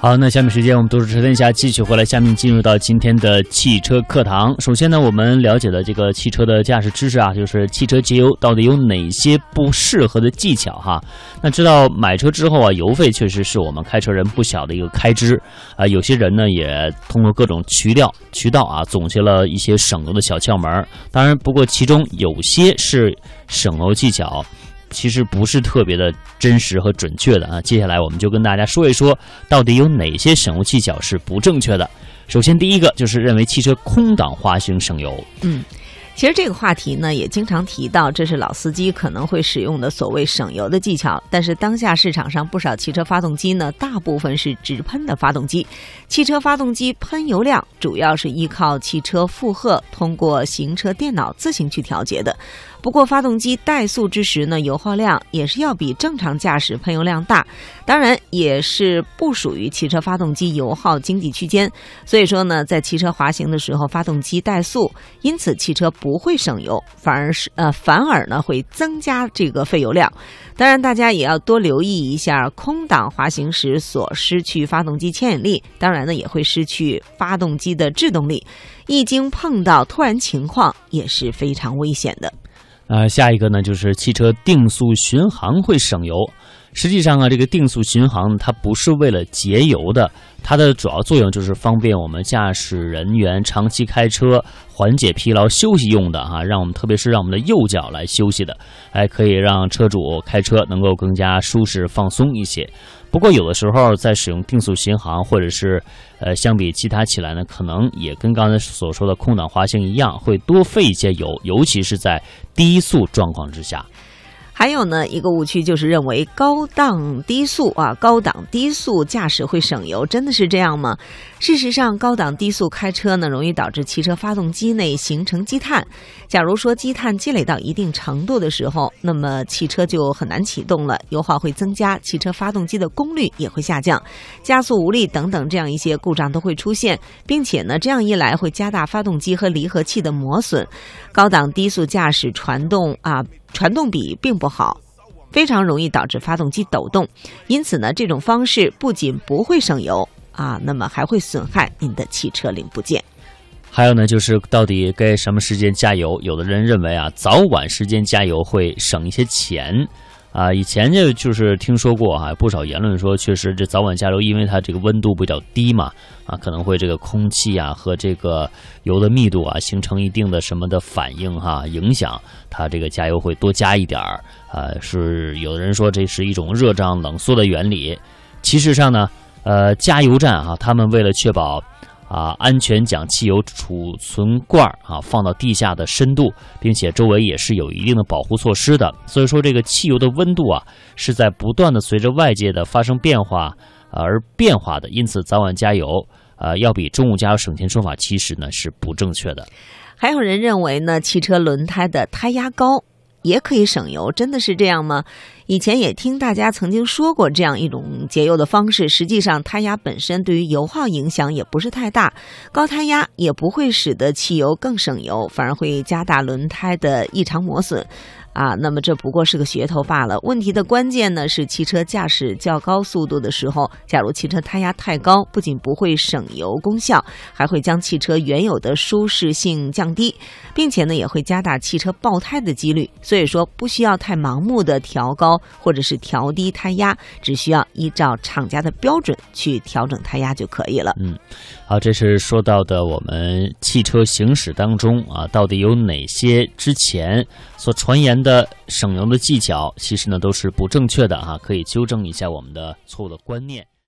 好，那下面时间我们都是车天下继续回来，下面进入到今天的汽车课堂。首先呢，我们了解了这个汽车的驾驶知识啊，就是汽车节油到底有哪些不适合的技巧哈。那知道买车之后啊，油费确实是我们开车人不小的一个开支啊。有些人呢也通过各种渠道渠道啊，总结了一些省油的小窍门。当然，不过其中有些是省油技巧。其实不是特别的真实和准确的啊。接下来我们就跟大家说一说，到底有哪些省油技巧是不正确的。首先，第一个就是认为汽车空挡滑行省油。嗯。其实这个话题呢，也经常提到，这是老司机可能会使用的所谓省油的技巧。但是当下市场上不少汽车发动机呢，大部分是直喷的发动机。汽车发动机喷油量主要是依靠汽车负荷通过行车电脑自行去调节的。不过发动机怠速之时呢，油耗量也是要比正常驾驶喷油量大。当然，也是不属于汽车发动机油耗经济区间。所以说呢，在汽车滑行的时候，发动机怠速，因此汽车不。会省油，反而是呃，反而呢会增加这个费油量。当然，大家也要多留意一下空挡滑行时所失去发动机牵引力，当然呢也会失去发动机的制动力。一经碰到突然情况，也是非常危险的。呃，下一个呢就是汽车定速巡航会省油。实际上啊，这个定速巡航它不是为了节油的，它的主要作用就是方便我们驾驶人员长期开车、缓解疲劳休息用的哈，让我们特别是让我们的右脚来休息的，还可以让车主开车能够更加舒适放松一些。不过有的时候在使用定速巡航或者是呃相比其他起来呢，可能也跟刚才所说的空挡滑行一样，会多费一些油，尤其是在低速状况之下。还有呢，一个误区就是认为高档低速啊，高档低速驾驶会省油，真的是这样吗？事实上，高档低速开车呢，容易导致汽车发动机内形成积碳。假如说积碳积累到一定程度的时候，那么汽车就很难启动了，油耗会增加，汽车发动机的功率也会下降，加速无力等等这样一些故障都会出现，并且呢，这样一来会加大发动机和离合器的磨损。高档低速驾驶传动啊。传动比并不好，非常容易导致发动机抖动，因此呢，这种方式不仅不会省油啊，那么还会损害您的汽车零部件。还有呢，就是到底该什么时间加油？有的人认为啊，早晚时间加油会省一些钱。啊，以前就就是听说过哈，不少言论说，确实这早晚加油，因为它这个温度比较低嘛，啊，可能会这个空气啊和这个油的密度啊形成一定的什么的反应哈，影响它这个加油会多加一点儿啊。是有的人说这是一种热胀冷缩的原理，其实上呢，呃，加油站哈，他们为了确保。啊，安全将汽油储存罐啊放到地下的深度，并且周围也是有一定的保护措施的。所以说，这个汽油的温度啊是在不断的随着外界的发生变化而变化的。因此，早晚加油啊要比中午加油省钱说法，其实呢是不正确的。还有人认为呢，汽车轮胎的胎压高也可以省油，真的是这样吗？以前也听大家曾经说过这样一种节油的方式，实际上胎压本身对于油耗影响也不是太大，高胎压也不会使得汽油更省油，反而会加大轮胎的异常磨损。啊，那么这不过是个噱头罢了。问题的关键呢是汽车驾驶较高速度的时候，假如汽车胎压太高，不仅不会省油功效，还会将汽车原有的舒适性降低，并且呢也会加大汽车爆胎的几率。所以说不需要太盲目的调高或者是调低胎压，只需要依照厂家的标准去调整胎压就可以了。嗯，好，这是说到的我们汽车行驶当中啊，到底有哪些之前所传言的。的省油的技巧，其实呢都是不正确的哈，可以纠正一下我们的错误的观念。